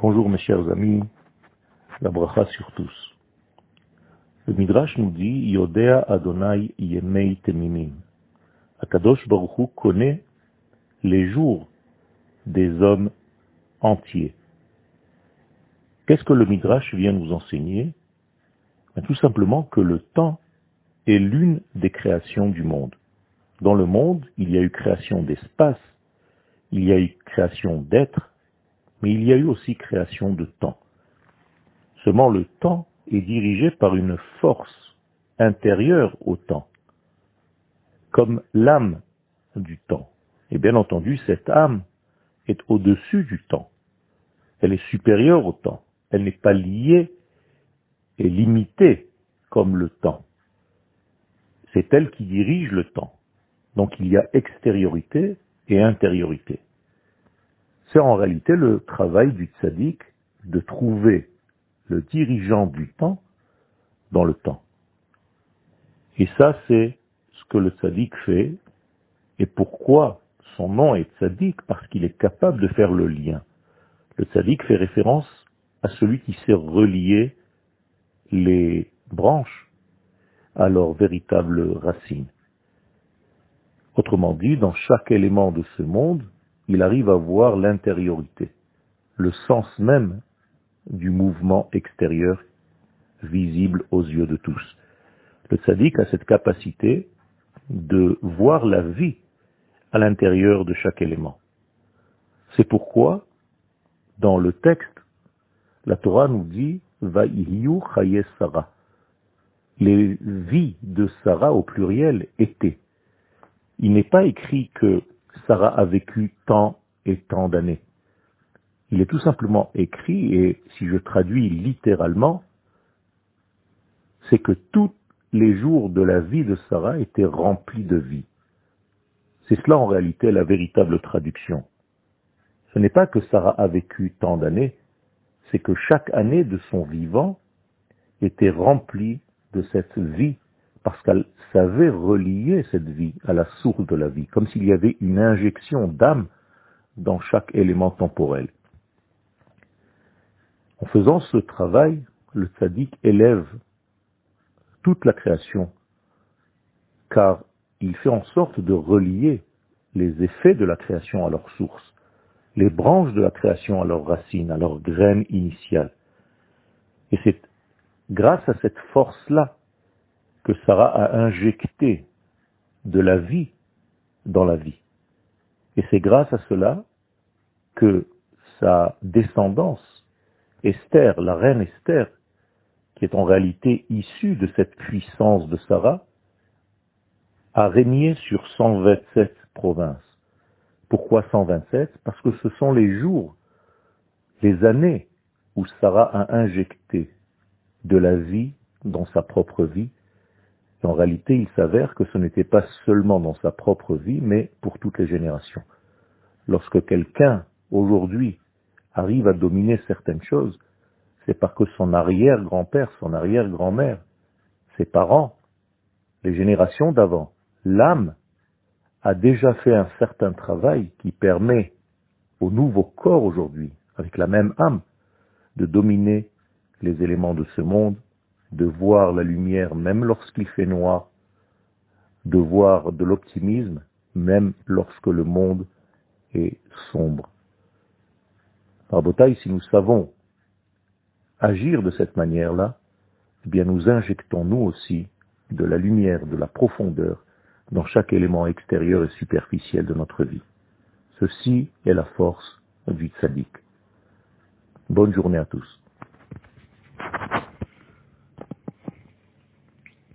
Bonjour mes chers amis, la bracha sur tous. Le Midrash nous dit Yodea Adonai Yemei Temimim. Akadosh Baruch Hu connaît les jours des hommes entiers. Qu'est-ce que le Midrash vient nous enseigner? Ben, Tout simplement que le temps est l'une des créations du monde. Dans le monde, il y a eu création d'espace, il y a eu création d'êtres, mais il y a eu aussi création de temps. Seulement le temps est dirigé par une force intérieure au temps, comme l'âme du temps. Et bien entendu, cette âme est au-dessus du temps. Elle est supérieure au temps. Elle n'est pas liée et limitée comme le temps. C'est elle qui dirige le temps. Donc il y a extériorité et intériorité. C'est en réalité le travail du tzaddik de trouver le dirigeant du temps dans le temps. Et ça, c'est ce que le tzaddik fait. Et pourquoi son nom est tzaddik? Parce qu'il est capable de faire le lien. Le tzaddik fait référence à celui qui sait relier les branches à leur véritable racine. Autrement dit, dans chaque élément de ce monde, il arrive à voir l'intériorité, le sens même du mouvement extérieur visible aux yeux de tous. Le tzaddik a cette capacité de voir la vie à l'intérieur de chaque élément. C'est pourquoi, dans le texte, la Torah nous dit Va'ihiyu chaye Sarah. Les vies de Sarah au pluriel étaient. Il n'est pas écrit que Sarah a vécu tant et tant d'années. Il est tout simplement écrit, et si je traduis littéralement, c'est que tous les jours de la vie de Sarah étaient remplis de vie. C'est cela en réalité la véritable traduction. Ce n'est pas que Sarah a vécu tant d'années, c'est que chaque année de son vivant était remplie de cette vie parce qu'elle savait relier cette vie à la source de la vie, comme s'il y avait une injection d'âme dans chaque élément temporel. En faisant ce travail, le tzaddik élève toute la création, car il fait en sorte de relier les effets de la création à leur source, les branches de la création à leurs racines, à leur graines initiales. Et c'est grâce à cette force-là que Sarah a injecté de la vie dans la vie. Et c'est grâce à cela que sa descendance, Esther, la reine Esther, qui est en réalité issue de cette puissance de Sarah, a régné sur 127 provinces. Pourquoi 127 Parce que ce sont les jours, les années où Sarah a injecté de la vie dans sa propre vie en réalité, il s'avère que ce n'était pas seulement dans sa propre vie, mais pour toutes les générations. Lorsque quelqu'un, aujourd'hui, arrive à dominer certaines choses, c'est parce que son arrière-grand-père, son arrière-grand-mère, ses parents, les générations d'avant, l'âme a déjà fait un certain travail qui permet au nouveau corps aujourd'hui, avec la même âme, de dominer les éléments de ce monde de voir la lumière même lorsqu'il fait noir, de voir de l'optimisme même lorsque le monde est sombre. Par bataille, si nous savons agir de cette manière-là, eh bien nous injectons nous aussi de la lumière, de la profondeur dans chaque élément extérieur et superficiel de notre vie. Ceci est la force du tzaddik. Bonne journée à tous.